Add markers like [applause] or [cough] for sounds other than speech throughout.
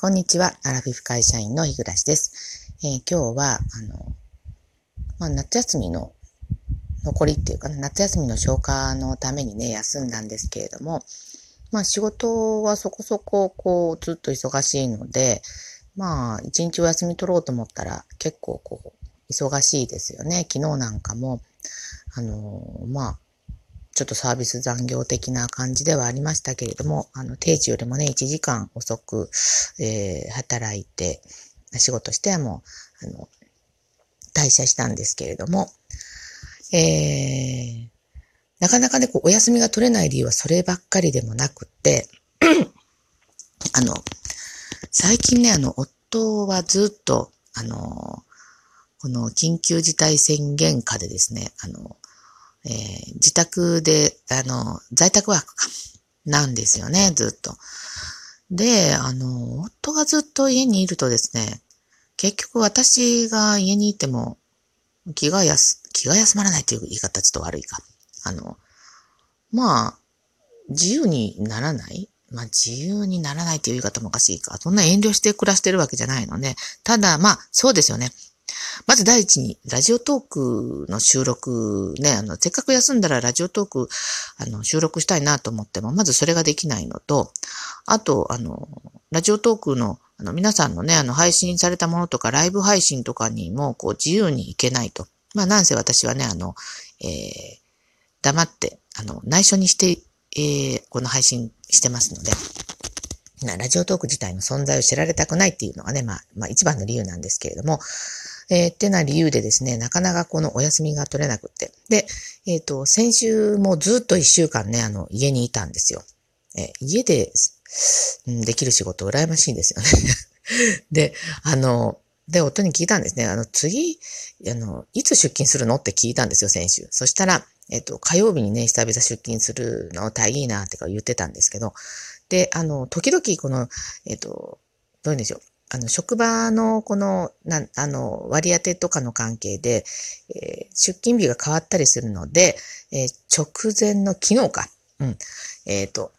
こんにちは。アラフィフ会社員の日暮です。えー、今日は、あの、まあ、夏休みの残りっていうか、ね、夏休みの消化のためにね、休んだんですけれども、まあ仕事はそこそここうずっと忙しいので、まあ一日お休み取ろうと思ったら結構こう忙しいですよね。昨日なんかも、あのまあちょっとサービス残業的な感じではありましたけれども、あの、定時よりもね、1時間遅く、えー、働いて、仕事してはもう、あの、退社したんですけれども、えー、なかなかね、こう、お休みが取れない理由はそればっかりでもなくって、あの、最近ね、あの、夫はずっと、あの、この緊急事態宣言下でですね、あの、えー、自宅で、あの、在宅ワークか、なんですよね、ずっと。で、あの、夫がずっと家にいるとですね、結局私が家にいても気が休、気が休まらないという言い方ちょっと悪いか。あの、まあ、自由にならない？まあ、自由にならないという言い方もおかしいか。そんな遠慮して暮らしてるわけじゃないのね。ただ、まあ、そうですよね。まず第一に、ラジオトークの収録ね、あの、せっかく休んだらラジオトーク、あの、収録したいなと思っても、まずそれができないのと、あと、あの、ラジオトークの、あの、皆さんのね、あの、配信されたものとか、ライブ配信とかにも、こう、自由に行けないと。まあ、なんせ私はね、あの、えー、黙って、あの、内緒にして、えー、この配信してますので、ラジオトーク自体の存在を知られたくないっていうのがね、まあ、まあ一番の理由なんですけれども、えー、ってな理由でですね、なかなかこのお休みが取れなくって。で、えっ、ー、と、先週もずっと一週間ね、あの、家にいたんですよ。えー、家で、うん、できる仕事羨ましいんですよね [laughs] で、あの、で、夫に聞いたんですね。あの、次、あの、いつ出勤するのって聞いたんですよ、先週。そしたら、えっと、火曜日にね、久々出勤するの大いいなってか言ってたんですけど、で、あの、時々この、えっと、どういうんでしょう。あの、職場のこの、な、あの、割り当てとかの関係で、えー、出勤日が変わったりするので、えー、直前の昨日か。うん。えっ、ー、と、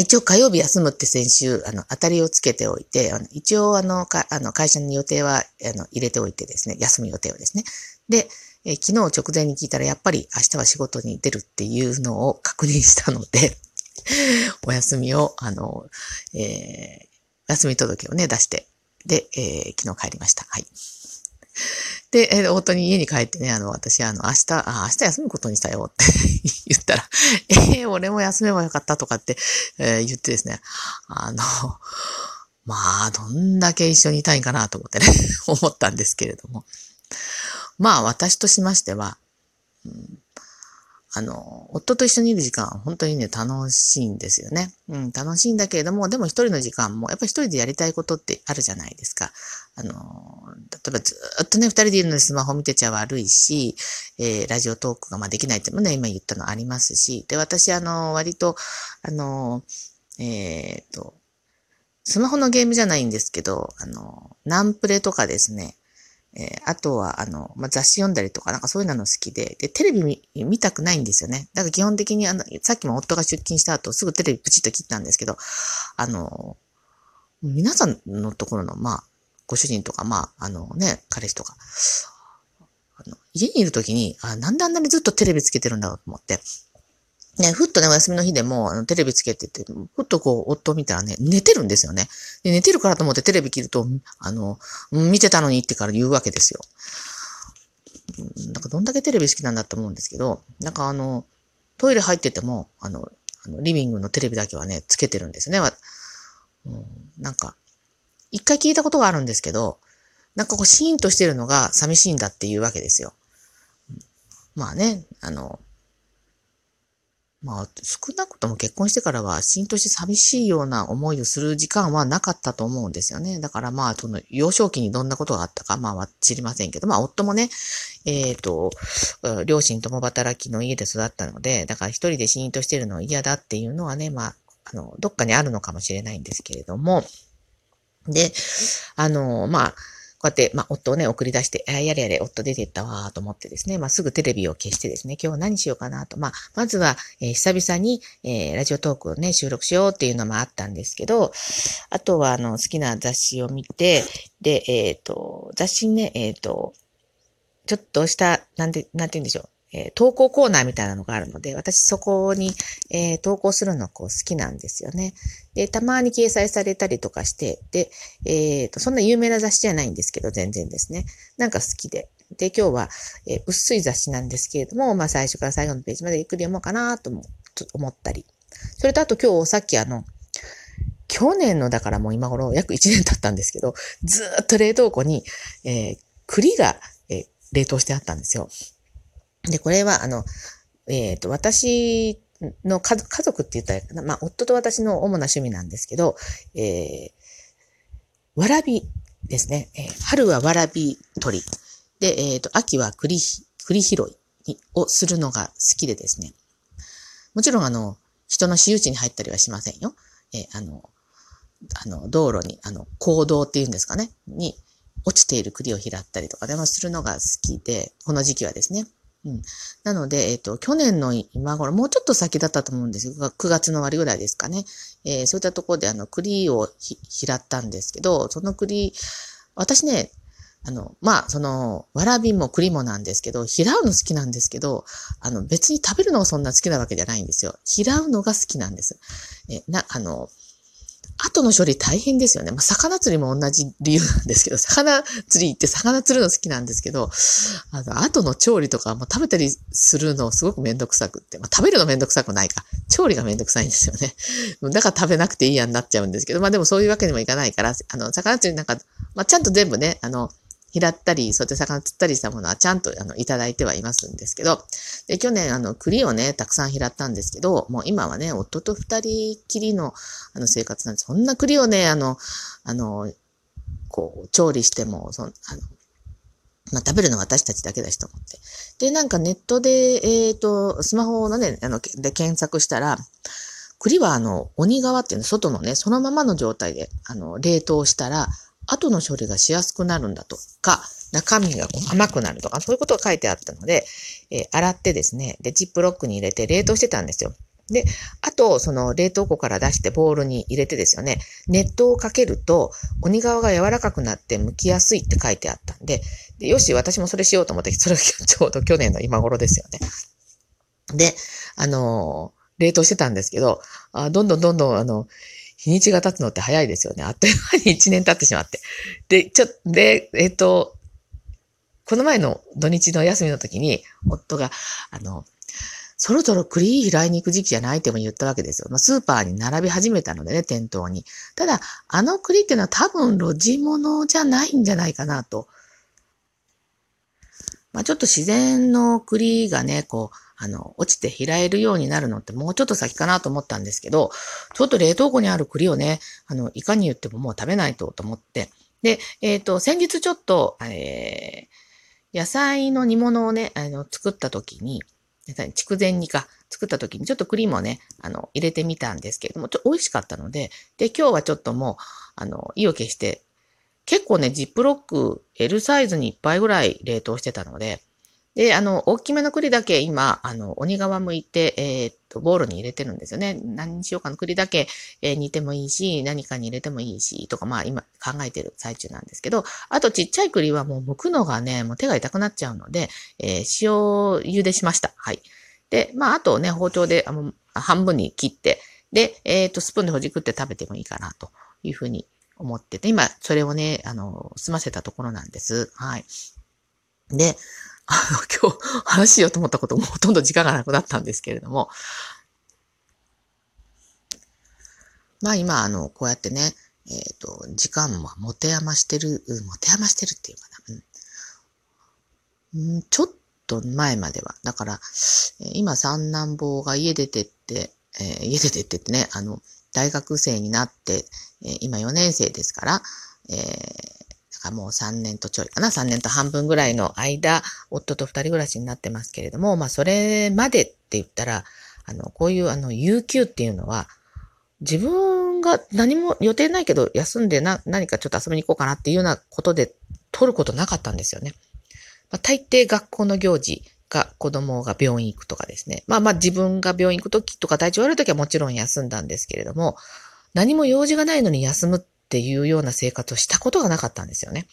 一応火曜日休むって先週、あの、当たりをつけておいて、あの一応あの、か、あの、会社の予定は、あの、入れておいてですね、休む予定をですね。で、え、昨日直前に聞いたら、やっぱり明日は仕事に出るっていうのを確認したので、[laughs] お休みを、あの、えー、休み届をね、出して、で、えー、昨日帰りました。はい。で、えー、夫に家に帰ってね、あの、私、あの、明日、あ、明日休むことにしたよって [laughs] 言ったら、えー、俺も休めばよかったとかって、えー、言ってですね、あの、まあ、どんだけ一緒にいたいんかなと思ってね、[laughs] 思ったんですけれども。まあ、私としましては、うんあの、夫と一緒にいる時間は、本当にね、楽しいんですよね。うん、楽しいんだけれども、でも一人の時間も、やっぱり一人でやりたいことってあるじゃないですか。あの、例えばずっとね、二人でいるのにスマホ見てちゃ悪いし、えー、ラジオトークがまあできないってもね、今言ったのありますし、で、私、あの、割と、あの、えっ、と、スマホのゲームじゃないんですけど、あの、ナンプレとかですね、えー、あとは、あの、まあ、雑誌読んだりとか、なんかそういうの好きで、で、テレビ見見たくないんですよね。だから基本的に、あの、さっきも夫が出勤した後、すぐテレビプチッと切ったんですけど、あの、皆さんのところの、まあ、ご主人とか、まあ、あのね、彼氏とか、あの家にいるときに、あ、なんであんなにずっとテレビつけてるんだろうと思って、ね、ふっとね、お休みの日でも、あの、テレビつけてて、ふっとこう、夫を見たらね、寝てるんですよね。で寝てるからと思ってテレビ切ると、あの、見てたのにってから言うわけですよ。なんかどんだけテレビ好きなんだと思うんですけど、なんかあの、トイレ入ってても、あの、あのリビングのテレビだけはね、つけてるんですね。うん、なんか、一回聞いたことがあるんですけど、なんかこう、シーンとしてるのが寂しいんだっていうわけですよ。まあね、あの、まあ、少なくとも結婚してからは、しんとして寂しいような思いをする時間はなかったと思うんですよね。だからまあ、その、幼少期にどんなことがあったか、まあ、知りませんけど、まあ、夫もね、えっ、ー、と、両親共働きの家で育ったので、だから一人でシーンとしてるの嫌だっていうのはね、まあ、あの、どっかにあるのかもしれないんですけれども、で、あの、まあ、こうやって、まあ、夫をね、送り出して、あやれやれ、夫出てったわーと思ってですね、まあ、すぐテレビを消してですね、今日何しようかなと。まあ、まずは、えー、久々に、えー、ラジオトークをね、収録しようっていうのもあったんですけど、あとは、あの、好きな雑誌を見て、で、えっ、ー、と、雑誌ね、えっ、と、ちょっとした、なんて、なんて言うんでしょう。えー、投稿コーナーみたいなのがあるので、私そこに、えー、投稿するのこう好きなんですよね。で、たまに掲載されたりとかして、で、えっ、ー、と、そんな有名な雑誌じゃないんですけど、全然ですね。なんか好きで。で、今日は、え、薄い雑誌なんですけれども、まあ最初から最後のページまでゆっくり読もうかなと思ったり。それとあと今日さっきあの、去年のだからもう今頃約1年経ったんですけど、ずっと冷凍庫に、えー、栗が、えー、冷凍してあったんですよ。で、これは、あの、えっ、ー、と、私の家家族って言ったら、まあ、夫と私の主な趣味なんですけど、えー、わらびですね。えー、春はわらび取り。で、えっ、ー、と、秋は栗、栗拾いをするのが好きでですね。もちろん、あの、人の私有地に入ったりはしませんよ。えー、あの、あの、道路に、あの、行動っていうんですかね、に落ちている栗を拾ったりとかでもするのが好きで、この時期はですね。うん。なので、えっ、ー、と、去年の今頃、もうちょっと先だったと思うんですよ。9月の終わりぐらいですかね。えー、そういったところで、あの、栗をひ拾ったんですけど、その栗、私ね、あの、まあ、その、わらびも栗もなんですけど、拾うの好きなんですけど、あの、別に食べるのがそんな好きなわけじゃないんですよ。拾うのが好きなんです。え、な、あの、後の処理大変ですよね。まあ、魚釣りも同じ理由なんですけど、魚釣り行って魚釣るの好きなんですけど、あの、後の調理とか、まあ、食べたりするのすごくめんどくさくって、まあ、食べるのめんどくさくないか。調理がめんどくさいんですよね。[laughs] だから食べなくていいやんなっちゃうんですけど、まあでもそういうわけにもいかないから、あの、魚釣りなんか、まあ、ちゃんと全部ね、あの、拾ったり、そうやって魚釣ったりしたものはちゃんとあのいただいてはいますんですけど、で、去年あの栗をね、たくさん拾ったんですけど、もう今はね、夫と二人きりのあの生活なんです。そんな栗をね、あの、あの、こう、調理しても、そあの、まあ、食べるのは私たちだけだしと思って。で、なんかネットで、えっ、ー、と、スマホのね、あの、で検索したら、栗はあの、鬼側っていうの、外のね、そのままの状態で、あの、冷凍したら、後の処理がしやすくなるんだとか、中身がこう甘くなるとか、そういうことが書いてあったので、えー、洗ってですね、で、ジップロックに入れて冷凍してたんですよ。で、あと、その冷凍庫から出してボウルに入れてですよね、熱湯をかけると、鬼皮が柔らかくなって剥きやすいって書いてあったんで、でよし、私もそれしようと思って、それが [laughs] ちょうど去年の今頃ですよね。で、あのー、冷凍してたんですけど、あどんどんどんどん、あの、日にちが経つのって早いですよね。あっという間に1年経ってしまって。で、ちょ、で、えっ、と、この前の土日の休みの時に、夫が、あの、そろそろ栗拾いに行く時期じゃないっても言ったわけですよ。まあ、スーパーに並び始めたのでね、店頭に。ただ、あの栗っていうのは多分路地物じゃないんじゃないかなと。まあ、ちょっと自然の栗がね、こう、あの、落ちて拾えるようになるのってもうちょっと先かなと思ったんですけど、ちょっと冷凍庫にある栗をね、あの、いかに言ってももう食べないとと思って。で、えっ、ー、と、先日ちょっと、えー、野菜の煮物をね、あの、作った時に、筑前煮か、作った時にちょっとクリームをね、あの、入れてみたんですけれども、ちょっと美味しかったので、で、今日はちょっともう、あの、意を決して、結構ね、ジップロック L サイズに1杯ぐらい冷凍してたので、で、あの、大きめの栗だけ今、あの、鬼皮剥いて、えー、っと、ボウルに入れてるんですよね。何にしようかな。栗だけ、えー、煮てもいいし、何かに入れてもいいし、とか、まあ今考えてる最中なんですけど、あとちっちゃい栗はもう剥くのがね、もう手が痛くなっちゃうので、えー、塩茹でしました。はい。で、まああとね、包丁であの半分に切って、で、えっ、と、スプーンでほじくって食べてもいいかな、というふうに思ってて、今、それをね、あの、済ませたところなんです。はい。で、あの、今日話しようと思ったこともほとんど時間がなくなったんですけれども、まあ今、あの、こうやってね、えっ、ー、と、時間も持て余してる、持て余してるっていうかな、うん、ちょっと前までは。だから、今三男坊が家出てって、えー、家出てってってね、あの、大学生になって、えー、今4年生ですから、えー、かもう3年とちょいかな、3年と半分ぐらいの間、夫と二人暮らしになってますけれども、まあそれまでって言ったら、あの、こういうあの、有給っていうのは、自分が何も予定ないけど休んでな、何かちょっと遊びに行こうかなっていうようなことで取ることなかったんですよね。まあ、大抵学校の行事が子供が病院行くとかですね。まあまあ自分が病院行くときとか体調悪いときはもちろん休んだんですけれども、何も用事がないのに休むっっていうような生活をしたことがなかったんですよね。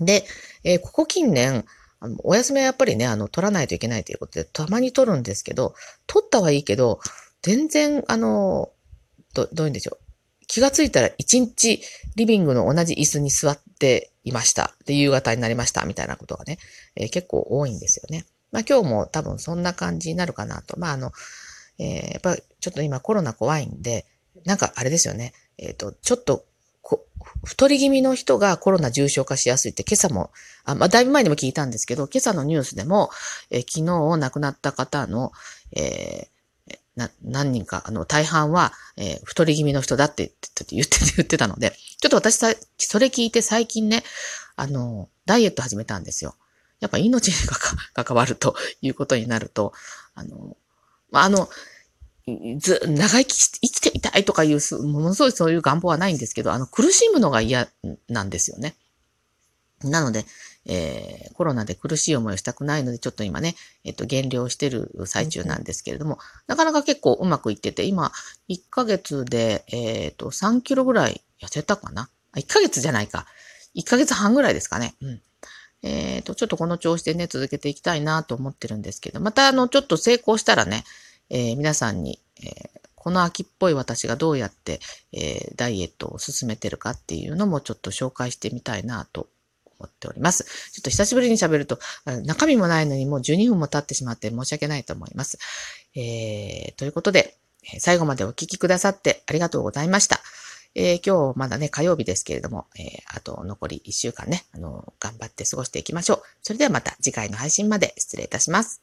で、えー、ここ近年、お休みはやっぱりね、あの、取らないといけないということで、たまに取るんですけど、取ったはいいけど、全然、あの、ど、どういうんでしょう。気がついたら一日リビングの同じ椅子に座っていました。で、夕方になりました。みたいなことがね、えー、結構多いんですよね。まあ今日も多分そんな感じになるかなと。まああの、えー、やっぱちょっと今コロナ怖いんで、なんかあれですよね。えっ、ー、と、ちょっとこ太り気味の人がコロナ重症化しやすいって今朝も、あまあ、だいぶ前にも聞いたんですけど、今朝のニュースでも、えー、昨日亡くなった方の、えー、な何人か、あの、大半は、えー、太り気味の人だって言って言ってたので、ちょっと私さ、それ聞いて最近ね、あの、ダイエット始めたんですよ。やっぱ命が [laughs] 関わるということになると、あの、まあ、あの、ず、長生きし、生きていたいとかいう、ものすごいそういう願望はないんですけど、あの、苦しむのが嫌なんですよね。なので、えー、コロナで苦しい思いをしたくないので、ちょっと今ね、えっと、減量してる最中なんですけれども、なかなか結構うまくいってて、今、1ヶ月で、えっ、と、3キロぐらい痩せたかな ?1 ヶ月じゃないか。1ヶ月半ぐらいですかね。うん。えっ、ー、と、ちょっとこの調子でね、続けていきたいなと思ってるんですけど、またあの、ちょっと成功したらね、えー、皆さんに、えー、この秋っぽい私がどうやって、えー、ダイエットを進めてるかっていうのもちょっと紹介してみたいなと思っております。ちょっと久しぶりに喋ると、中身もないのにもう12分も経ってしまって申し訳ないと思います。えー、ということで、最後までお聞きくださってありがとうございました。えー、今日まだね、火曜日ですけれども、えー、あと残り1週間ね、あの、頑張って過ごしていきましょう。それではまた次回の配信まで失礼いたします。